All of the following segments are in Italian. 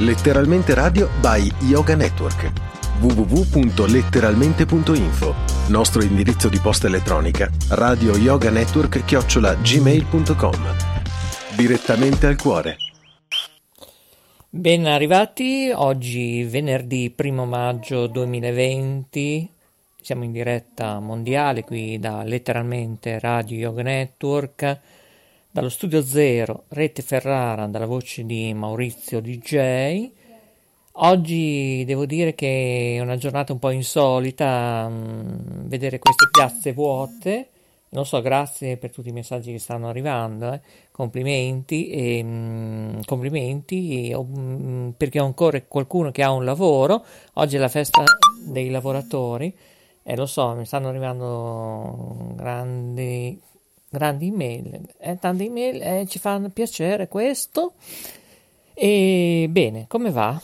Letteralmente Radio by Yoga Network. www.letteralmente.info Nostro indirizzo di posta elettronica radio yoga network chiocciola gmail.com Direttamente al cuore. Ben arrivati, oggi venerdì 1 maggio 2020, siamo in diretta mondiale qui da letteralmente Radio Yoga Network, dallo studio Zero, Rete Ferrara, dalla voce di Maurizio DJ. Oggi devo dire che è una giornata un po' insolita, mh, mm, vedere queste piazze vuote. Non so, grazie per tutti i messaggi che stanno arrivando, eh. complimenti, e, mh, mm, complimenti mh, mm, perché ho ancora qualcuno che ha un lavoro. Oggi è la festa dei lavoratori e eh, lo so, mi stanno arrivando grandi, grandi email, eh, tante email, eh, ci fanno piacere questo. E bene, come va?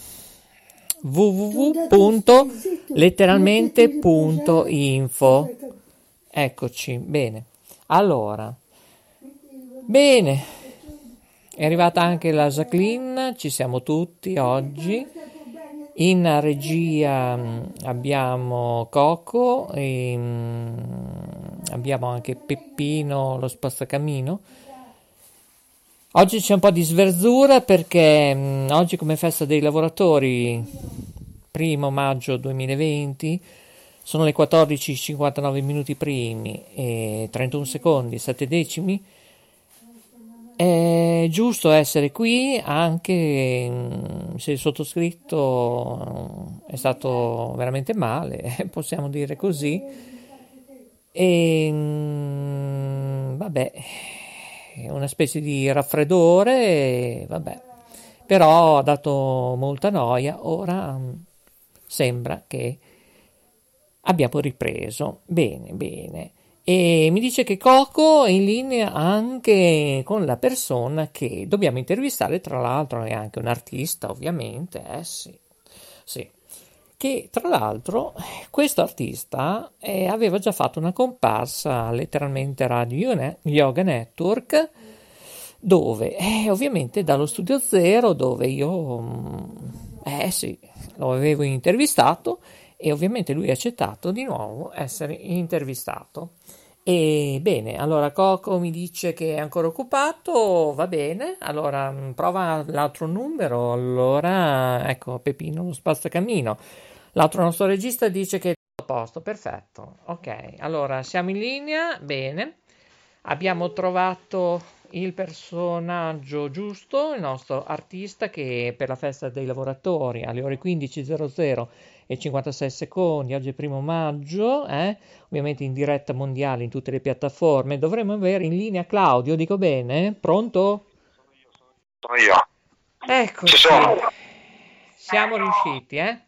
www.letteralmente.info Eccoci, bene. Allora, bene, è arrivata anche la Jacqueline, ci siamo tutti oggi. In regia mm, abbiamo Coco e mm, abbiamo anche Peppino lo spazzacamino. Oggi c'è un po' di sverzura perché mh, mm, oggi come festa dei lavoratori, primo maggio 2020, sono le 14.59 minuti primi e 31 secondi, 7 decimi è giusto essere qui anche mm, se il sottoscritto è stato veramente male, possiamo dire così. E mm, vabbè, una specie di raffreddore, vabbè, però ha dato molta noia. Ora mm, sembra che abbiamo ripreso. Bene, bene. E mi dice che Coco è in linea anche con la persona che dobbiamo intervistare, tra l'altro è anche un artista, ovviamente, eh sì, sì. Che tra l'altro questo artista eh, aveva già fatto una comparsa letteralmente Radio Yoga Network, dove eh, ovviamente dallo studio zero, dove io, mm, eh sì, lo avevo intervistato e ovviamente lui ha accettato di nuovo essere intervistato. E bene, allora Coco mi dice che è ancora occupato, va bene, allora mm, prova l'altro numero, allora ecco Pepino lo spazzacamino. L'altro nostro regista dice che è tutto a posto, perfetto, ok, allora siamo in linea, bene, abbiamo trovato il personaggio giusto, il nostro artista che per la festa dei lavoratori alle ore 15.00 e 56 secondi, oggi è primo maggio, eh? ovviamente in diretta mondiale in tutte le piattaforme. Dovremmo avere in linea Claudio, dico bene? Pronto? Sono io. Ecco. Ci sono. Siamo riusciti, eh?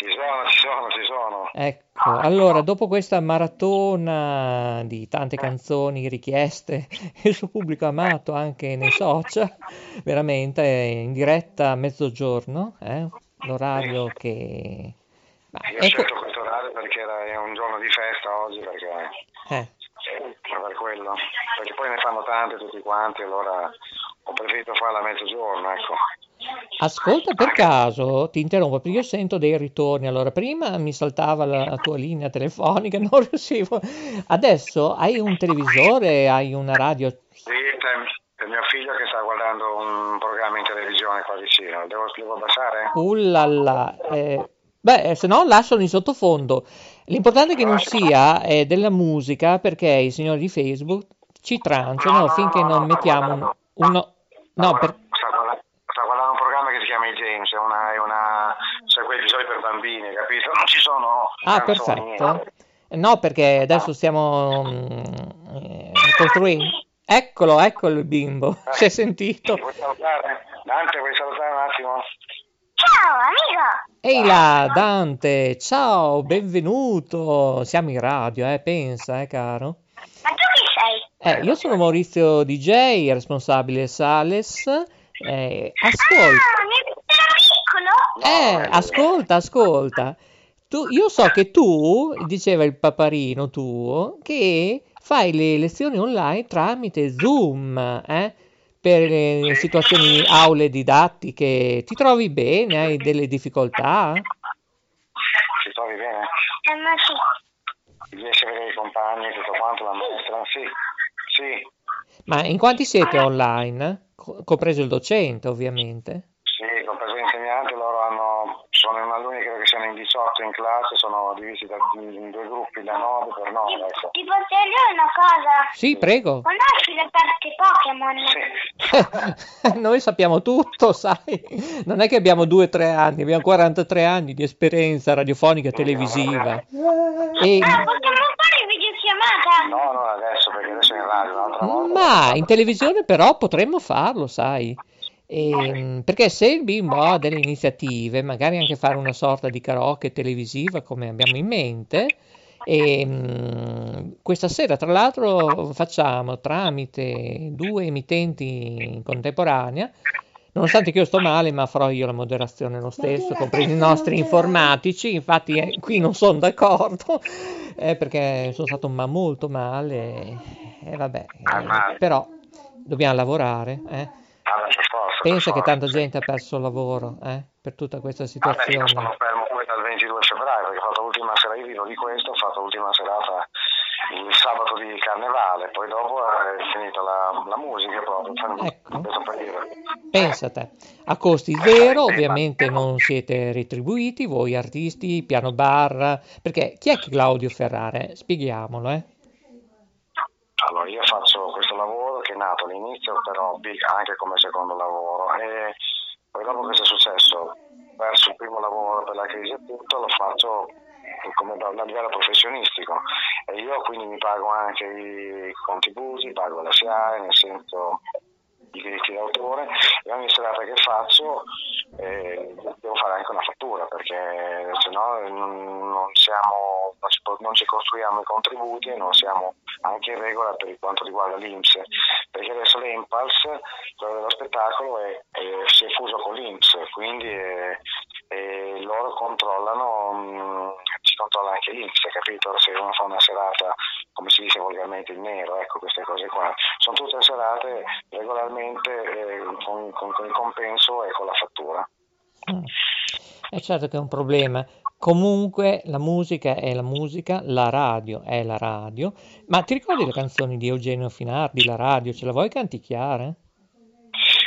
Ci sono, ci sono, ci sono. Ecco, allora, dopo questa maratona di tante canzoni richieste e il suo pubblico amato anche nei social, veramente in diretta a mezzogiorno, eh? L'orario che... Ma, Io ho ecco... scelto questo orario perché era, è un giorno di festa oggi, perché... Eh. Per quello, perché poi ne fanno tante tutti quanti, allora ho preferito farla a mezzogiorno, ecco. Ascolta per caso, ti interrompo perché io sento dei ritorni. Allora, prima mi saltava la, tua linea telefonica, non riuscivo. Adesso hai un televisore, hai una radio? Sì, è mio figlio che sta guardando un programma in televisione qua vicino. Devo, devo abbassare? Ullala. Eh, beh, se no lascialo in sottofondo. L'importante è che non sia eh, della musica perché i signori di Facebook ci tranciano no, finché no, non mettiamo un, uno... No, per... sta, guardando, un programma che si chiama I James, è una... È una cioè quei episodi per bambini, capito? Non ci sono... Ah, perfetto. No, perché adesso stiamo mm, eh, costruendo Eccolo, eccolo il bimbo. Eh, si è sentito? Salutare? Dante, vuoi salutare un attimo? Ciao, amico! Ehi là, Dante, ciao, benvenuto. Siamo in radio, eh, pensa, eh, caro. Ma tu chi sei? Eh, io sono Maurizio DJ, responsabile Sales. Eh, ascolta. Ah, mi piccolo? Eh, ascolta, ascolta. Tu, io so che tu, diceva il paparino tuo, che fai le lezioni online tramite Zoom, eh? Per le situazioni aule didattiche? Ti trovi bene? Hai delle difficoltà? Ti trovi bene? Eh, ma sì. Riesci a vedere i compagni, tutto quanto, la maestra? Sì, sì. Ma in quanti siete online? Compreso il docente, ovviamente. Sì, compreso l'insegnante, hanno, sono in alunni, credo che siano in 18 in classe, sono divisi da, in due gruppi da 9 per 9. Ecco. Ti posso dire una cosa? Sì, prego. Conosci le carte Pokémon? Sì. Noi sappiamo tutto, sai. Non è che abbiamo 2-3 anni, abbiamo 43 anni di esperienza radiofonica e televisiva. E... Ah, possiamo fare videochiamata? No, no, adesso, perché adesso è in radio, un'altra volta. Ma in televisione però potremmo farlo, sai. E, ehm, perché se il bimbo ha delle iniziative, magari anche fare una sorta di karaoke televisiva come abbiamo in mente, e, um, questa sera tra l'altro facciamo tramite due emittenti in contemporanea, nonostante che io sto male, ma farò io la moderazione lo stesso, compresi i nostri informatici, infatti eh, qui non sono d'accordo, eh, perché sono stato ma molto male, e eh, vabbè, eh, però dobbiamo lavorare. Eh. Pensa che tanta gente ha perso il lavoro eh, per tutta questa situazione. Vabbè, io sono fermo qui dal 22 febbraio perché ho fatto l'ultima sera, io vivo di questo, ho fatto l'ultima serata il sabato di carnevale, poi dopo è finita la, la musica proprio. Ecco. Pensa te, a costi zero, ovviamente non siete retribuiti, voi artisti, piano bar, perché chi è Claudio Ferrare? Spieghiamolo, eh. Allora, io faccio questo lavoro che è nato all'inizio per hobby, anche come secondo lavoro, e poi dopo che è successo, verso il primo lavoro per la crisi e tutto, lo faccio come da, a livello professionistico. E io quindi mi pago anche i contributi, pago la SIAE, nel senso i diritti d'autore e ogni serata che faccio eh, devo fare anche una fattura perché se no non, siamo, non ci costruiamo i contributi e non siamo anche in regola per quanto riguarda l'Inps perché adesso l'Empals, quello dello spettacolo, è, è, si è fuso con l'Inps quindi è, loro controllano, mh, mm, ci controlla anche l'Inps, capito? Se uno fa una serata, come si dice volgarmente, in nero, ecco queste cose qua, sono tutte serate regolarmente eh, con, con, con, il compenso e con la fattura. Mm. È certo che è un problema. Comunque la musica è la musica, la radio è la radio. Ma ti ricordi le canzoni di Eugenio Finardi, la radio? Ce la vuoi canticchiare?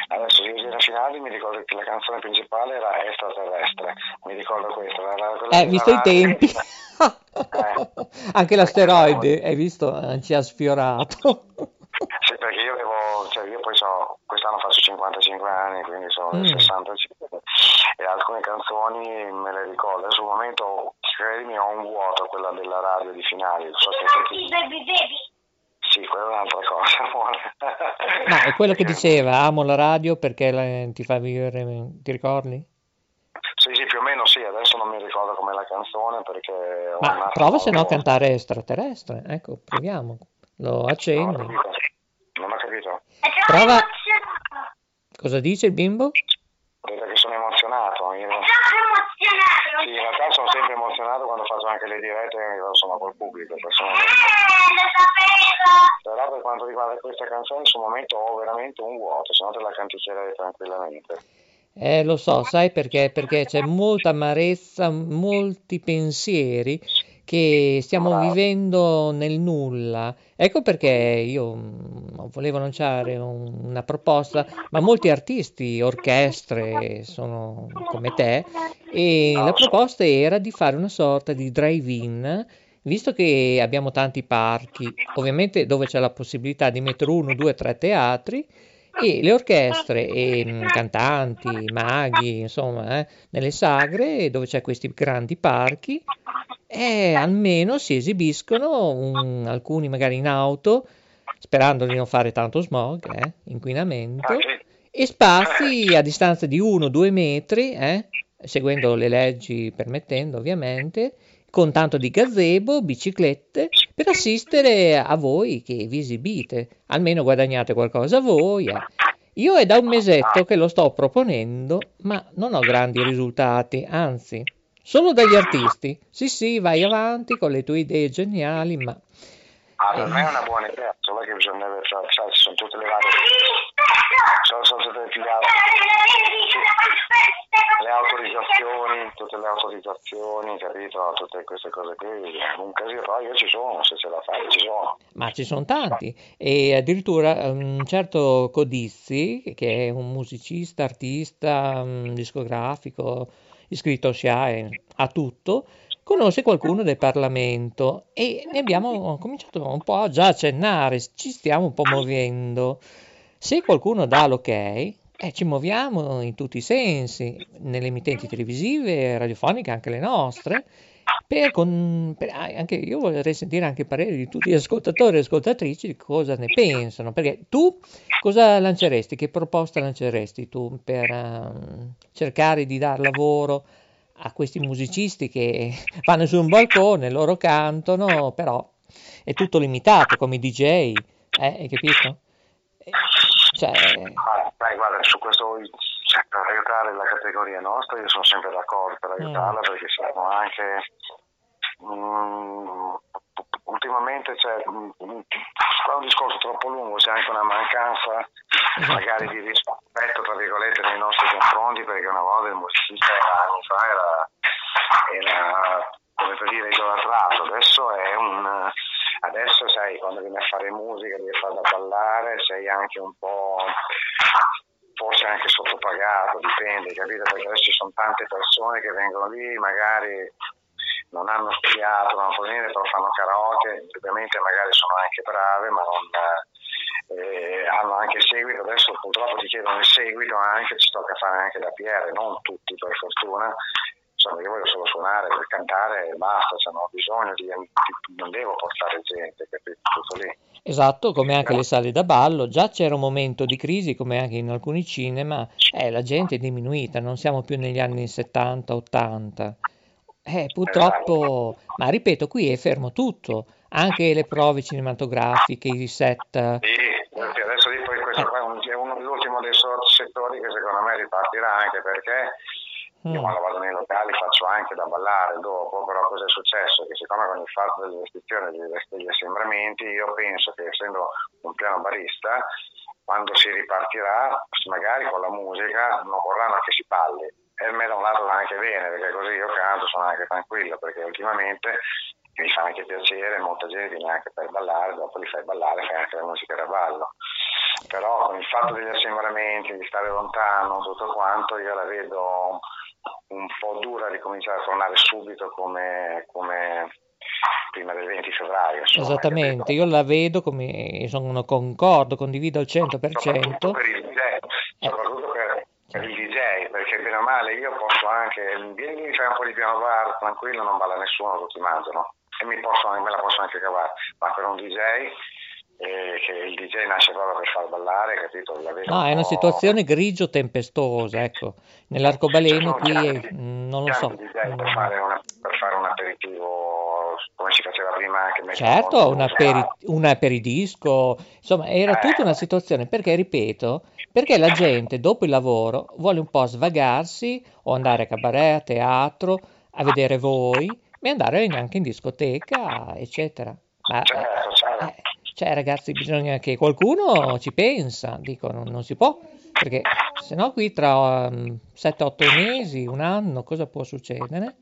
Adesso di Eugenio Finardi mi ricordo che la canzone principale era Extraterrestre, mi ricordo questa. La, eh, visto i tempi. eh. Anche l'asteroide, hai visto, ci ha sfiorato. Sì, perché io avevo, cioè io poi so, quest'anno faccio 55 anni, quindi sono mm. 65 e alcune canzoni me le ricordo. Sul momento, credimi, ho un vuoto, quella della radio di finali. So che... Baby Baby. Sì, quella è un'altra cosa. Ma è quello che diceva, amo la radio perché la, ti fa vivere, ti ricordi? Sì, sì, più o meno sì, adesso non mi ricordo com'è la canzone perché... Ma prova se no a cantare extraterrestre, ecco, proviamo, lo accendi. No, non ho capito. Prova... Cosa dice il bimbo? Vedo che sono emozionato. Io... Sì, in realtà sono sempre emozionato quando faccio anche le dirette sono col pubblico. Personalmente. Però per quanto riguarda questa canzone, sul momento ho veramente un vuoto, se no te la canticchierei tranquillamente. Eh, lo so, sai perché? Perché c'è molta amarezza, molti pensieri che stiamo vivendo nel nulla. Ecco perché io mm, volevo lanciare un, una proposta, ma molti artisti, orchestre sono come te e la proposta era di fare una sorta di drive-in visto che abbiamo tanti parchi, ovviamente dove c'è la possibilità di mettere uno, due, tre teatri, e le orchestre e mh, mm, cantanti, maghi, insomma, eh, nelle sagre dove c'è questi grandi parchi, eh, almeno si esibiscono un, alcuni magari in auto, sperando di non fare tanto smog, eh, inquinamento, e spazi a distanza di 1-2 metri, eh, seguendo le leggi permettendo ovviamente, con tanto di gazebo, biciclette, per assistere a voi che vi esibite. Almeno guadagnate qualcosa voi. Eh. Io è da un mesetto che lo sto proponendo, ma non ho grandi risultati, anzi, solo dagli artisti. Sì, sì, vai avanti con le tue idee geniali, ma... Ah, per me è una buona idea, solo che bisogna... Cioè, ci sono tutte le varie autorizzazioni, capito? Tutte queste cose qui, un casino, però io ci sono, se ce la fai ci sono. Ma ci sono tanti e addirittura un certo Codizzi, che è un musicista, artista, um, discografico, iscritto a SIAE, ha tutto, conosce qualcuno del Parlamento e ne abbiamo cominciato un po' già a accennare, ci stiamo un po' muovendo. Se qualcuno dà l'ok, eh, ci muoviamo in tutti i sensi, nelle emittenti televisive, radiofoniche, anche le nostre, per, con, per, anche io vorrei sentire anche il parere di tutti gli ascoltatori e ascoltatrici cosa ne pensano, perché tu cosa lanceresti, che proposta lanceresti tu per uh, cercare di dar lavoro a questi musicisti che vanno su un balcone, loro cantano, però è tutto limitato come DJ, eh, hai capito? Cioè... Beh, guarda, su questo cioè, per aiutare la categoria nostra io sono sempre d'accordo per aiutarla mm. perché siamo anche um, ultimamente c'è um, un discorso troppo lungo, c'è anche una mancanza esatto. magari di rispetto tra virgolette nei nostri confronti perché una volta il musicista anni fa era, era come per dire idolatrato, adesso è un adesso sai quando vieni a fare musica devi fare da ballare, sei anche un po' forse anche sottopagato, dipende, capito? Perché adesso ci sono tante persone che vengono lì, magari non hanno studiato, non fanno niente, però fanno karaoke, ovviamente magari sono anche brave, ma non, eh, hanno anche seguito, adesso purtroppo ti chiedono il seguito anche, ci tocca fare anche da PR, non tutti per fortuna, insomma io voglio solo suonare per cantare e basta, cioè, non ho bisogno di, non devo portare gente, capito? Tutto lì. Esatto, come anche le sale da ballo, già c'era un momento di crisi come anche in alcuni cinema, eh, la gente è diminuita, non siamo più negli anni 70-80 eh, purtroppo, ma ripeto, qui è fermo tutto, anche le prove cinematografiche, i set. Sì, adesso dico che questo qua è uno, l'ultimo dei settori che secondo me ripartirà anche perché io mm. quando vado nei locali faccio anche da ballare dopo, però cosa è successo? Che siccome con il fatto delle restrizioni degli assembramenti, io penso che essendo un piano barista, quando si ripartirà, magari con la musica non vorranno che si balli e a me da un lato va anche bene perché così io canto, sono anche tranquillo perché ultimamente mi fa anche piacere, molta gente viene anche per ballare, dopo li fai ballare, fai anche la musica da ballo. Però con il fatto degli assembramenti, di stare lontano, tutto quanto, io la vedo un po' dura di cominciare a tornare subito come, come prima del 20 febbraio. Insomma, Esattamente, io la vedo come sono concordo, condivido al 100%. Soprattutto per il DJ, soprattutto per, per il DJ, perché bene o male io posso anche, vieni mi fai un po' di piano bar, tranquillo, non balla nessuno, tutti mangiano e mi posso, me la posso anche cavare, ma per un DJ eh, che il DJ nasce proprio per far ballare, capito? no, è una situazione grigio tempestosa, ecco. Nell'arcobaleno qui è, non lo so. Per fare, una, per fare, un aperitivo come si faceva prima anche Certo, un, aperi, un, aperidisco, insomma, era eh. tutta una situazione perché, ripeto, perché la gente dopo il lavoro vuole un po' svagarsi o andare a cabaret, a teatro, a vedere voi, e andare anche in discoteca, eccetera. Ma, certo, certo. Eh, cioè, ragazzi, bisogna che qualcuno ci pensa, dico, non, non si può, perché se no qui tra um, mm, 7-8 mesi, un anno, cosa può succedere?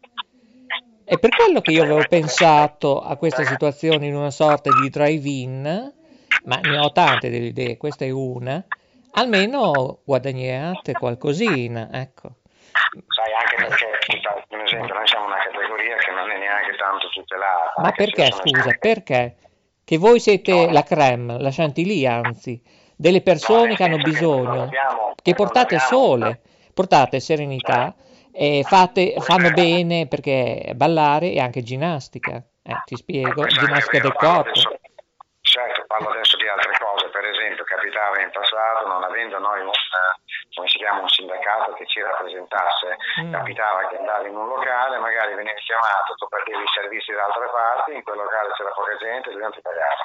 È per quello che io avevo pensato a questa situazione in una sorta di drive-in, ma ne ho tante delle idee, questa è una, almeno guadagnate qualcosina, ecco. Sai, anche perché, per esempio, noi siamo una categoria che non è neanche tanto tutelata. Ma perché, scusa, perché? Che voi siete no. la creme, la chantilly, anzi, delle persone no, che hanno bisogno, abbiamo, che portate sole, portate serenità, e fate, fanno bene perché ballare è anche ginnastica. Eh, ti spiego, ginnastica del corpo. Certo, parlo adesso di altre cose, per esempio capitava in passato, non avendo noi un, come si chiama, un sindacato che ci rappresentasse, mm. capitava che andavi in un locale, magari venivi chiamato, tu perdevi i servizi da altre parti, in quel locale c'era poca gente e lui non ti pagava.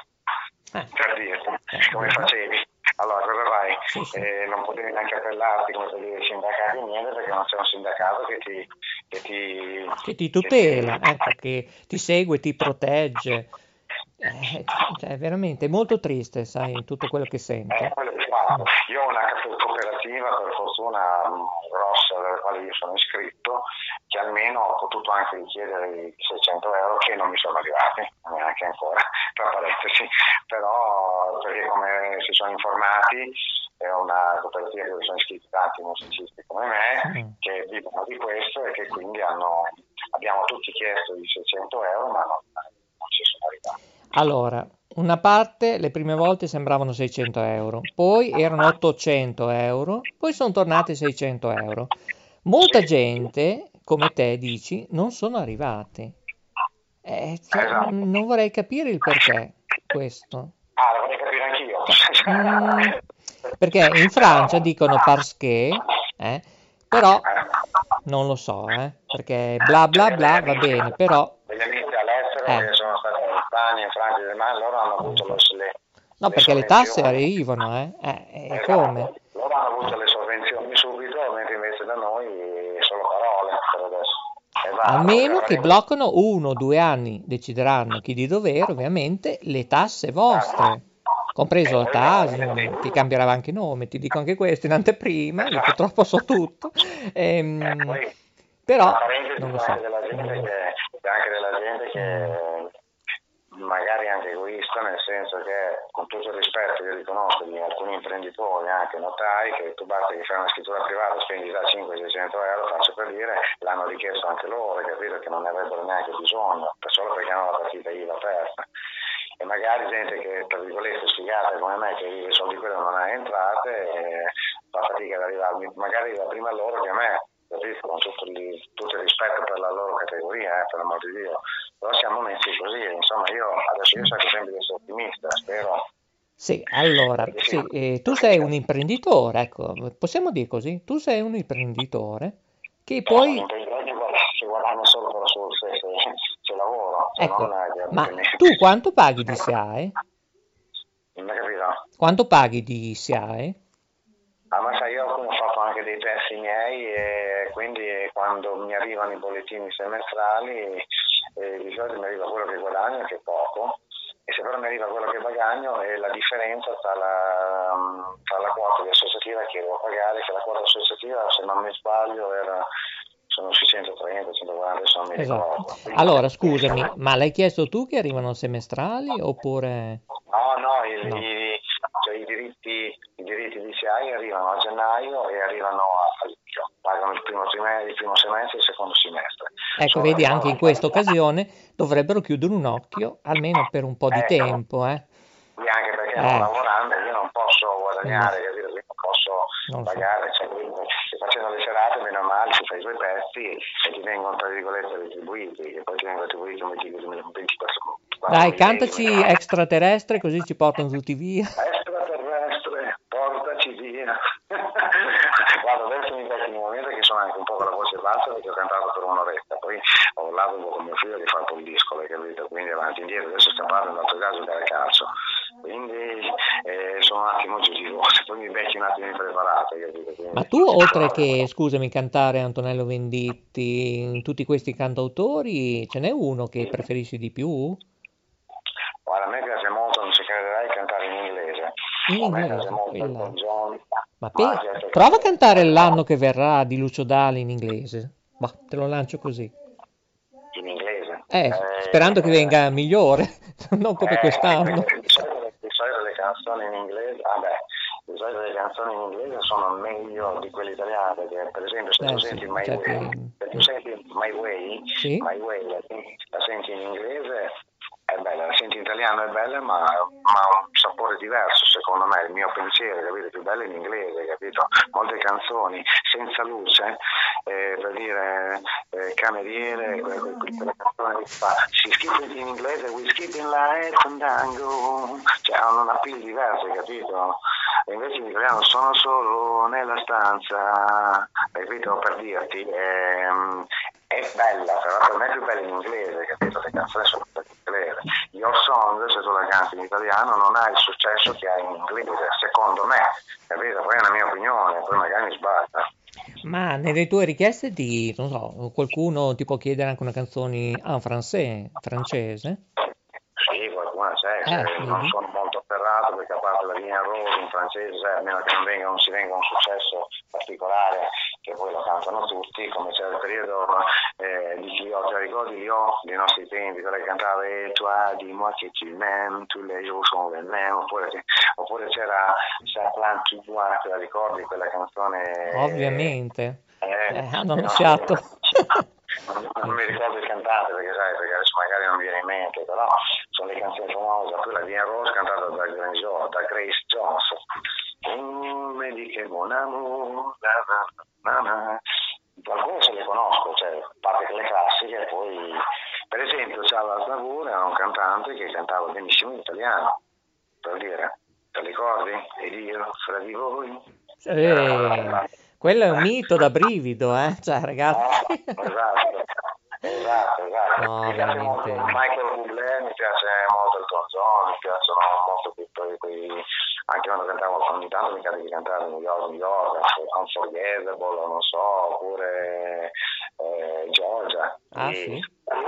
Eh. Per dirti, eh. come facevi. Allora cosa fai? Sì, sì. Eh, non potevi neanche appellarti come per dire sindacati niente perché non c'è un sindacato che ti, che ti, che ti tutela, che ti... Ecco, che ti segue, ti protegge. Eh, cioè, veramente molto triste, sai, tutto quello che sento. Eh, che io ho una cooperativa, per fortuna grossa, della quale io sono iscritto, che almeno anche di chiedere i 600 euro che non mi sono arrivati, neanche ancora, tra parentesi, però perché come si sono informati è una cooperativa dove sono iscritti tanti musicisti come me mm. che vivono di questo e che quindi hanno, abbiamo tutti chiesto i 600 euro ma non, non ci sono arrivati. Allora, una parte le prime volte sembravano 600 euro, poi erano 800 euro, poi sono tornati 600 euro. Molta gente, come te dici, non sono arrivati. Eh, cioè, esatto. non vorrei capire il perché questo. Ah, lo vorrei capire anch'io. Mm, perché in Francia dicono parce che, eh, però non lo so, eh, perché bla bla bla va bene, però... Eh. che sono stati in Spagna, in Francia e demás, loro hanno avuto le, le No, perché le tasse arrivano, eh? eh, eh esatto. come? Loro hanno avuto le sovvenzioni subito, mentre invece da noi solo parole per adesso. Esatto, a meno che bloccano uno o due anni, decideranno chi di dovere, ovviamente, le tasse vostre, compreso la TASI, ti cambierà anche nome, ti dico anche questo in anteprima, io purtroppo so tutto. Ehm, eh, però, non lo so. Della gente che, anche della gente che magari anche egoista, nel senso che con tutto il rispetto che riconosco di alcuni imprenditori, anche notai, che tu basta che fai una scrittura privata, spendi già 500-600 euro, faccio per dire, l'hanno richiesto anche loro, capito che non ne avrebbero neanche bisogno, solo perché hanno la partita IVA aperta. E magari gente che, tra virgolette, sfigata come me, che i soldi quelli non ha entrate, eh, fa fatica ad arrivarmi, magari arriva prima loro che a me, capito? con tutto il, tutto il rispetto per la loro categoria, eh, per l'amor di Dio però siamo messi così, insomma io adesso io cerco sempre di essere ottimista, spero. Sì, allora, sì, eh, tu sei un imprenditore, ecco, possiamo dire così, tu sei un imprenditore che poi... Si guadagna solo per se, lavoro, se ecco, ma tu quanto paghi di SIAE? Non hai capito? Quanto paghi di SIAE? Ah, ma sai, io ho fatto anche dei miei e quindi quando mi arrivano i bollettini semestrali eh, di solito mi arriva quello che guadagno, che è poco, e se però mi arriva quello che guadagno è la differenza tra la, tra la quota di associativa che devo pagare, che la quota associativa, se non mi sbaglio, era sono 630, 140, adesso non mi esatto. Allora, scusami, ma l'hai chiesto tu che arrivano semestrali oppure... No, no, i, no. i, cioè, i diritti, i diritti di CI arrivano a gennaio e arrivano a luglio, pagano il primo, trimestre, il primo semestre e il secondo semestre. Ecco, Sono vedi, anche in questa occasione dovrebbero chiudere un occhio, almeno per un po' di ecco. tempo. Eh. Sì, anche perché eh. non lavorando io non posso guadagnare, no. capito? non posso non pagare, so. cioè, facendo le serate meno male si fa i tuoi pezzi e ti vengono tra virgolette retribuiti, che poi ti vengono retribuiti un 24 Dai, cantaci extraterrestre così ci portano tutti via portaci via. Guarda, adesso mi becco in un momento che sono anche un bassa perché ho cantato per un'oretta, poi ho parlato un po' con mio figlio che fa un disco, capito? Quindi avanti e indietro, adesso parlando in altro caso dal calcio. Quindi eh, sono un attimo voce, poi mi becchi un attimo impreparato. Quindi... Ma tu, oltre che, scusami, cantare Antonello Venditti, in tutti questi cantautori, ce n'è uno che preferisci di più? Guarda, a me piace molto, non ci crederai, cantare in inglese. In inglese? Quella... John, Ma pe... prova a cantare l'anno che verrà di Lucio Dali in inglese. Bah, te lo lancio così. In inglese? Eh, eh sperando che venga migliore, non come eh, quest'anno. Di solito le canzoni in inglese, vabbè, ah di solito le canzoni in inglese sono meglio di quelle italiane, perché per esempio se eh, tu senti My certo. Way, se tu senti My Way, sì? My Way la senti in inglese è bella, la senti in italiano è bella, ma, ha un sapore diverso secondo me, il mio pensiero, capito? Più bella in inglese, capito? Molte canzoni senza luce, eh, per dire eh, cameriere, quelle canzoni che fa, si skip in inglese, we skip in light fandango, cioè hanno una appeal diversa, capito? E invece in italiano sono solo nella stanza, capito? Per dirti, ehm, è bella, però per me è più bella in inglese, capito? Le canzoni sono in inglese. Your Song, se tu la canti in italiano, non ha il successo che ha in inglese, secondo me, capito? Poi è una mia opinione, poi magari mi sbaglio. Ma nelle tue richieste di, non so, qualcuno ti può chiedere anche una canzone en français, francese? Sì, qualcuna c'è, eh, non vedi? sono molto afferrato perché a parte la linea rosa in francese, a meno che non, venga, non si venga un successo particolare poi lo cantano tutti, come c'era il periodo eh, di Chiotte ricordi li ho dei nostri tempi, quella che cantava E toi dis-moi che tu m'aimes, tous les jours sont les mêmes, oppure, oppure c'era Saplan tu vois, te la ricordi quella canzone? Ovviamente, eh, eh, hanno annunziato. non mi ricordo il cantante perché sai, perché adesso magari non mi viene in mente, però sono le canzoni famose, quella di Rose cantata da, da Grace Jones. Mm, me di che buon amore, na, na, na, qualcuno se le conosco, cioè, a parte che le classiche, e poi per esempio Ciao Slavur era un cantante che cantava benissimo in italiano, per dire, te ricordi? Ed io fra di voi. Eh, quello è un mito da brivido, eh? Cioè, ragazzi. Eh, esatto. Esatto, esatto. No, mi piace molto Michael Bublé, mi piace molto Elton John, mi piacciono molto quei, quei anche quando cantavo ogni tanto mi capita di cantare New York, New York, Unforgettable, non so, oppure eh, Georgia. Ah, e, sì?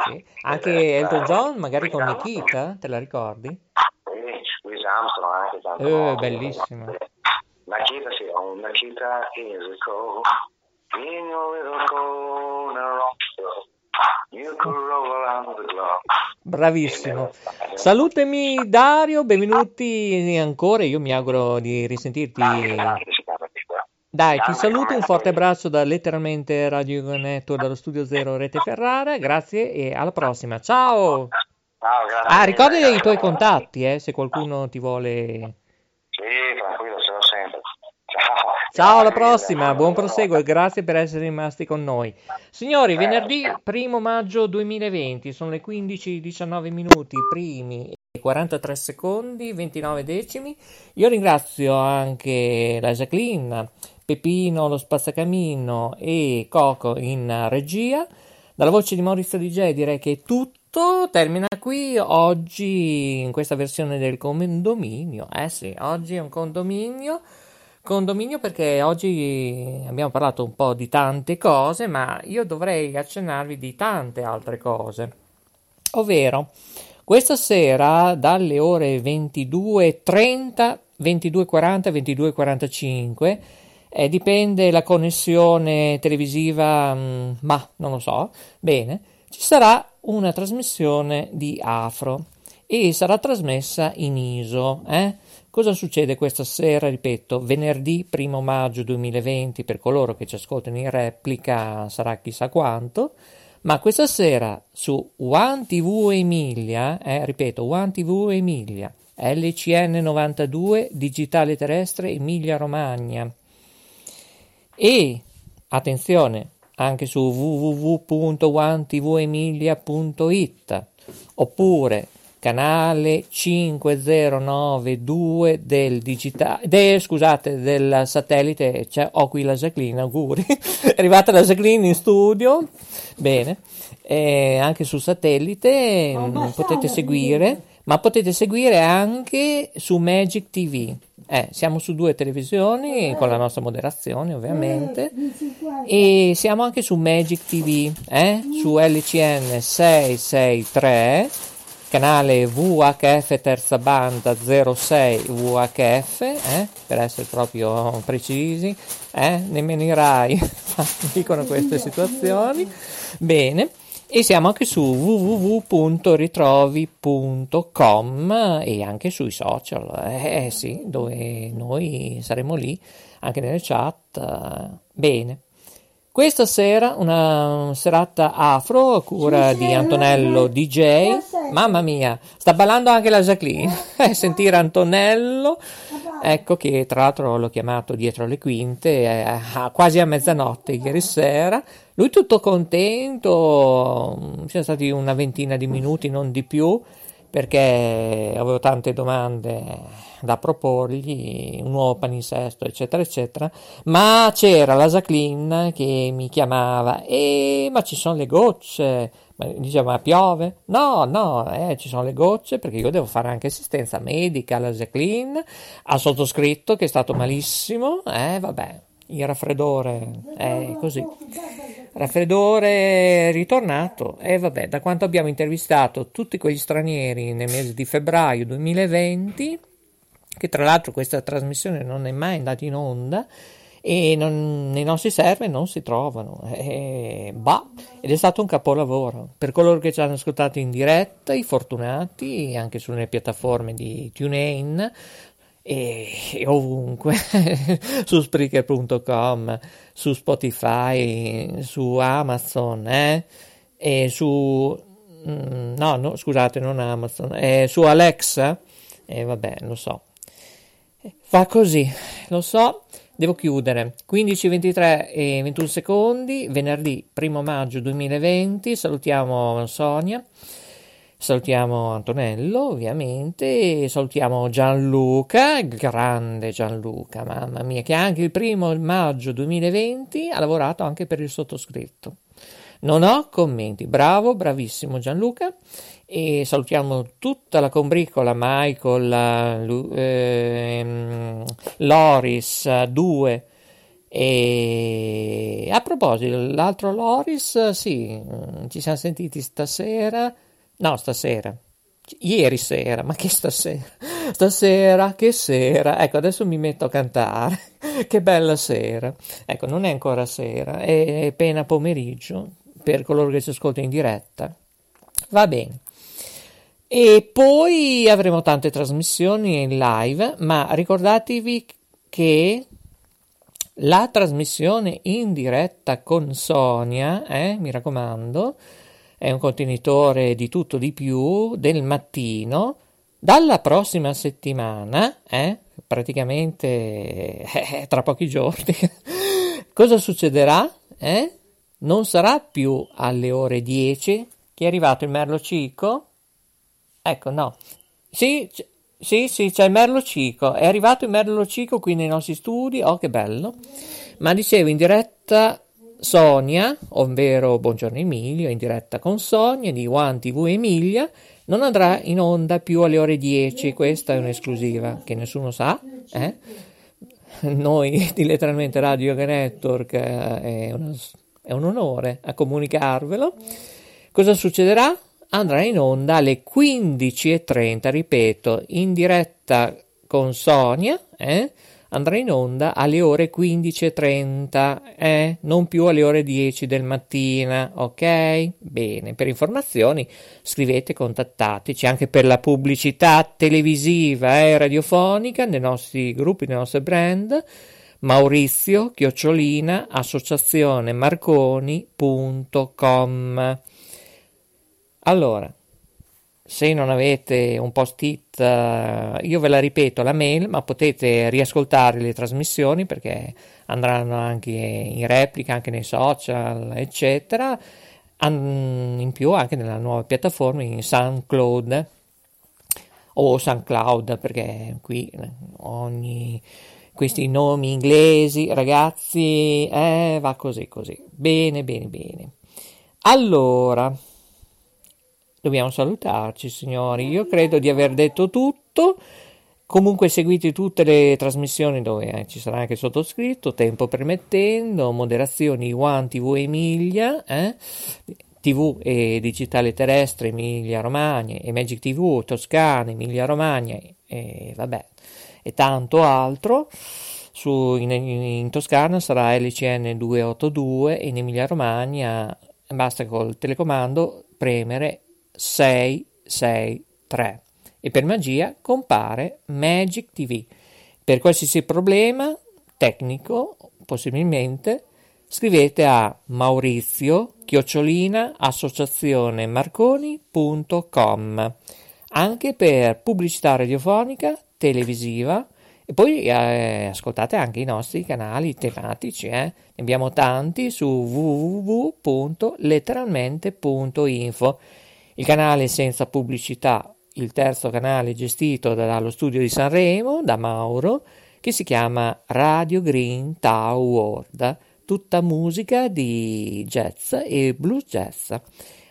sì. Anche Elton John, magari con Nikita, te la ricordi? Sì, Louis Armstrong anche tanto. Eh, bellissima. Nikita, sì, un Nikita is a cold, in your little corner of Bravissimo. Salutami Dario, benvenuti ancora. Io mi auguro di risentirti. Dai, ti saluto, un forte abbraccio da letteralmente Radio Network dallo Studio Zero Rete Ferrara. Grazie e alla prossima. Ciao. Ah, ricordi i tuoi contatti, eh, se qualcuno ti vuole Ciao, alla prossima, buon proseguo e grazie per essere rimasti con noi. Signori, venerdì 1 maggio 2020, sono le 15.19 minuti, primi e 43 secondi, 29 decimi. Io ringrazio anche la Jacqueline, Pepino, lo spazzacamino e Coco in regia. Dalla voce di Maurizio DJ direi che è tutto. Termina qui oggi in questa versione del condominio. Eh sì, oggi è un condominio condominio perché oggi abbiamo parlato un po' di tante cose, ma io dovrei accennarvi di tante altre cose. Ovvero, questa sera dalle ore 22.30, 22.40, 22.45, eh, dipende la connessione televisiva, mm, ma non lo so, bene, ci sarà una trasmissione di Afro e sarà trasmessa in ISO, eh? Cosa succede questa sera? Ripeto, venerdì 1 maggio 2020 per coloro che ci ascoltano in replica sarà chissà quanto, ma questa sera su One TV Emilia, eh, ripeto, One TV Emilia, LCN 92 Digitale Terrestre Emilia Romagna e attenzione anche su www.onetvemilia.it oppure canale 5092 del digitale, de, scusate, del satellite, cioè, ho qui la Jacqueline, auguri, è arrivata la Jacqueline in studio, bene, eh, anche sul satellite oh, potete seguire, ma potete seguire anche su Magic TV. Eh, siamo su due televisioni con la nostra moderazione ovviamente. E siamo anche su Magic TV, eh, su LCN 663 canale VHF terza banda 06 VHF, eh, per essere proprio precisi, eh, nemmeno i RAI dicono queste situazioni. Bene, e siamo anche su www.ritrovi.com e anche sui social, eh, eh sì, dove noi saremo lì, anche nelle chat. Bene. Questa sera una serata afro a cura di Antonello DJ. Mamma mia, sta ballando anche la Jacqueline. Eh, sentire Antonello, ecco che tra l'altro l'ho chiamato dietro le quinte, eh, quasi a mezzanotte ieri sera. Lui tutto contento, siamo stati una ventina di minuti, non di più, perché avevo tante domande da proporgli, un nuovo palinsesto, eccetera, eccetera, ma c'era la Jacqueline che mi chiamava, e ma ci sono le gocce, diceva ma piove? No, no, eh, ci sono le gocce perché io devo fare anche assistenza medica alla Jacqueline, ha sottoscritto che è stato malissimo, eh vabbè, il raffreddore è così. Raffreddore ritornato e vabbè, da quanto abbiamo intervistato tutti quegli stranieri nel mese di febbraio 2020 che tra l'altro questa trasmissione non è mai andata in onda e non, nei nostri server non si trovano. Eh, bah, ed è stato un capolavoro per coloro che ci hanno ascoltato in diretta, i fortunati, anche sulle piattaforme di TuneIn e, e ovunque, su Spreaker.com, su Spotify, su Amazon, eh? e su... Mm, no, no, scusate, non Amazon, eh, su Alexa, e eh, vabbè, lo so. Va così, lo so, devo chiudere. 15, 23 e 21 secondi, venerdì 1 maggio 2020. Salutiamo Sonia, salutiamo Antonello, ovviamente, salutiamo Gianluca, grande Gianluca, mamma mia, che anche il primo maggio 2020 ha lavorato anche per il sottoscritto. Non ho commenti, bravo, bravissimo Gianluca e salutiamo tutta la combricola, Michael, eh, Loris, 2 e a proposito, l'altro Loris, sì, ci siamo sentiti stasera, no stasera, ieri sera, ma che stasera? Stasera, che sera? Ecco, adesso mi metto a cantare. che bella sera. Ecco, non è ancora sera, è appena pomeriggio per coloro che ci ascoltano in diretta. Va bene. E poi avremo tante trasmissioni in live, ma ricordatevi che la trasmissione in diretta con Sonia, eh, mi raccomando, è un contenitore di tutto di più del mattino. Dalla prossima settimana, eh, praticamente eh, tra pochi giorni, cosa succederà? Eh? Non sarà più alle ore 10 che è arrivato il Merlo Cico Ecco, no. Sì, c- sì, sì, c'è Merlo Cico. È arrivato il Merlo Cico qui nei nostri studi. Oh, che bello. Ma dicevo in diretta Sonia, ovvero Buongiorno Emilio, in diretta con Sonia di One TV Emilia, non andrà in onda più alle ore 10. Questa è un'esclusiva che nessuno sa. Eh? Noi di Letteralmente Radio Network eh, è, una, è un onore a comunicarvelo. Cosa succederà? Andrà in onda alle 15.30, ripeto, in diretta con Sonia, eh? andrà in onda alle ore 15.30, eh? non più alle ore 10 del mattino, ok? Bene, per informazioni scrivete, contattateci anche per la pubblicità televisiva e radiofonica nei nostri gruppi, nei nostri brand. Maurizio Chiocciolina Associazione Marconi.com allora, se non avete un post-it, uh, io ve la ripeto la mail, ma potete riascoltare le trasmissioni perché andranno anche in replica, anche nei social, eccetera. In più anche nella nuova piattaforma in SoundCloud o SoundCloud perché qui ogni questi nomi inglesi, ragazzi, eh, va così così. Bene, bene, bene. Allora, Dobbiamo salutarci, signori. Io credo di aver detto tutto. Comunque seguite tutte le trasmissioni dove eh, ci sarà anche sottoscritto, tempo permettendo, moderazioni One TV Emilia, eh? TV e digitale terrestre Emilia Romagna e Magic TV Toscana Emilia Romagna e vabbè e tanto altro. Su, in, in Toscana sarà LCN 282 e in Emilia Romagna basta col telecomando premere 663 e per magia compare Magic TV. Per qualsiasi problema tecnico, possibilmente, scrivete a Maurizio chiocciolina associazione marconi.com anche per pubblicità radiofonica, televisiva e poi eh, ascoltate anche i nostri canali tematici, eh? ne abbiamo tanti su www.letteralmente.info il canale senza pubblicità, il terzo canale gestito dallo studio di Sanremo, da Mauro, che si chiama Radio Green Tau World, tutta musica di jazz e blues jazz.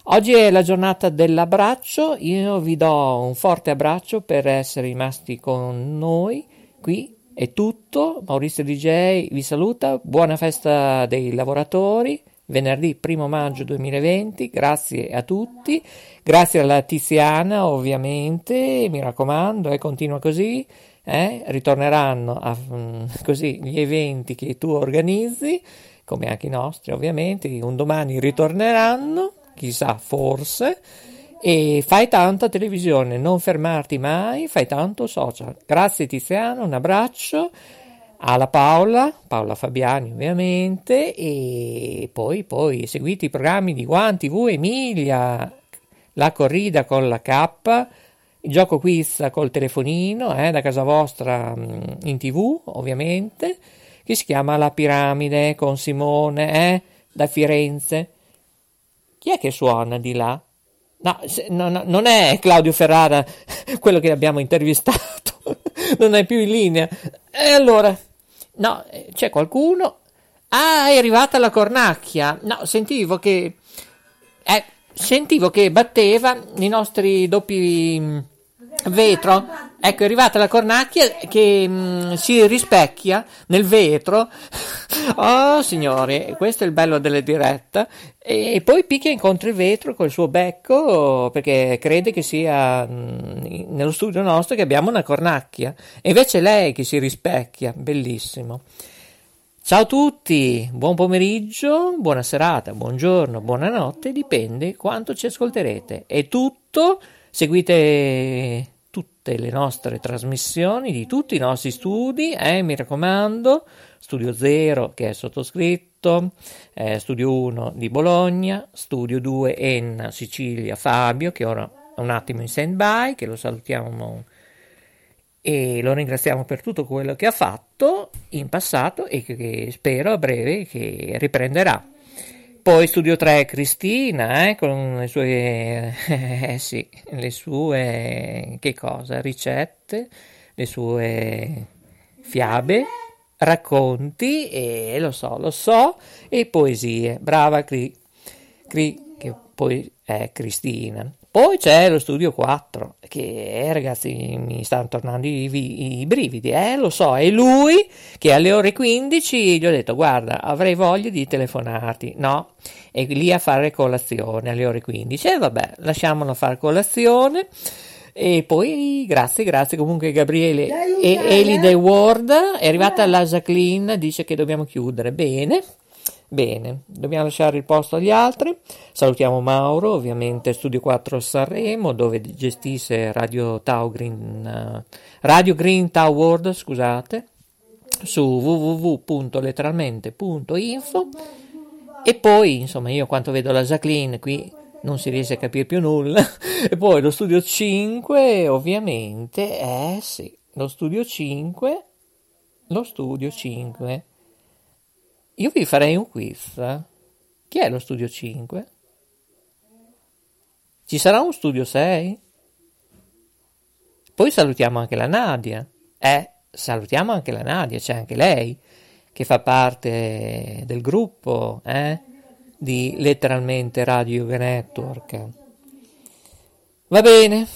Oggi è la giornata dell'abbraccio, io vi do un forte abbraccio per essere rimasti con noi qui. È tutto, Maurizio DJ vi saluta, buona festa dei lavoratori, venerdì 1 maggio 2020, grazie a tutti Grazie alla Tiziana, ovviamente, mi raccomando, eh, continua così. eh, ritorneranno a, mm, così gli eventi che tu organizzi, come anche i nostri ovviamente, un domani ritorneranno, chissà forse, e fai tanta televisione, non fermarti mai, fai tanto social. Grazie Tiziano, un abbraccio alla Paola, Paola Fabiani ovviamente, e poi, poi seguite i programmi di One TV Emilia, la corrida con la K, il gioco quiz col telefonino, eh, da casa vostra mm, in tv, ovviamente, che si chiama La Piramide con Simone, eh, da Firenze. Chi è che suona di là? No, se, no, no, non è Claudio Ferrara quello che abbiamo intervistato, non è più in linea. E allora, no, c'è qualcuno? Ah, è arrivata la cornacchia. No, sentivo che... Eh, sentivo che batteva i nostri doppi vetro, ecco è arrivata la cornacchia che mh, mm, si rispecchia nel vetro. Oh signori, questo è il bello delle dirette. E poi picchia incontro il vetro col suo becco perché crede che sia mh, mm, nello studio nostro che abbiamo una cornacchia. E invece è lei che si rispecchia, bellissimo. Ciao a tutti, buon pomeriggio, buona serata, buongiorno, buonanotte, dipende quanto ci ascolterete. È tutto. Seguite tutte le nostre trasmissioni di tutti i nostri studi, eh, mi raccomando, Studio 0 che è sottoscritto, eh, Studio 1 di Bologna, Studio 2 Enna Sicilia Fabio che ora è un attimo in stand by, che lo salutiamo e lo ringraziamo per tutto quello che ha fatto in passato e che, che spero a breve che riprenderà. Poi Studio 3 Cristina, eh, con le sue, eh, sì, le sue, che cosa, ricette, le sue fiabe, racconti, e lo so, lo so, e poesie. Brava Cri, Cri che poi è Cristina. Poi c'è lo studio 4, che eh, ragazzi mi stanno tornando i, i, brividi, eh, lo so, è lui che alle ore 15 gli ho detto guarda avrei voglia di telefonarti, no, è lì a fare colazione alle ore 15 e vabbè lasciamolo fare colazione. E poi grazie, grazie comunque Gabriele e Elide Ward. È arrivata la Jacqueline, dice che dobbiamo chiudere. Bene. Bene, dobbiamo lasciare il posto agli altri. Salutiamo Mauro, ovviamente Studio 4 Sanremo, dove gestisce Radio Tau Green, uh, Radio Green Tau World, scusate, su www.letteralmente.info. E poi, insomma, io quanto vedo la Jacqueline qui non si riesce a capire più nulla. e poi lo studio 5, ovviamente, eh sì, lo studio 5, lo studio 5 io vi farei un quiz. Chi è lo studio 5? Ci sarà un studio 6? Poi salutiamo anche la Nadia. Eh, salutiamo anche la Nadia, c'è anche lei che fa parte del gruppo, eh, di letteralmente Radio Yoga Network. Va bene.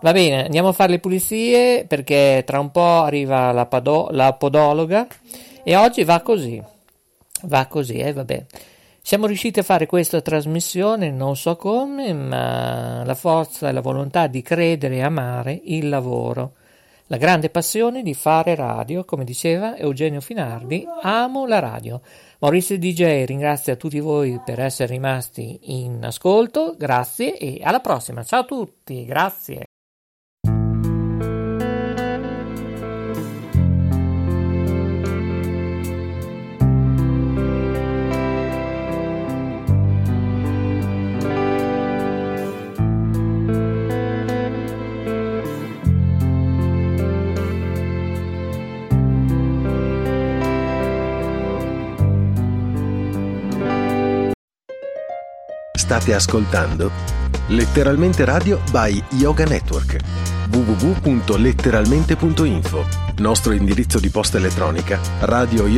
Va bene, andiamo a fare le pulizie perché tra un po' arriva la, pado- la podologa e oggi va così, va così, eh, vabbè. Siamo riusciti a fare questa trasmissione, non so come, ma la forza e la volontà di credere e amare il lavoro, la grande passione di fare radio, come diceva Eugenio Finardi, amo la radio. Maurizio DJ ringrazia tutti voi per essere rimasti in ascolto, grazie e alla prossima. Ciao a tutti, grazie. State ascoltando Letteralmente Radio by Yoga Network www.letteralmente.info Nostro indirizzo di posta elettronica radio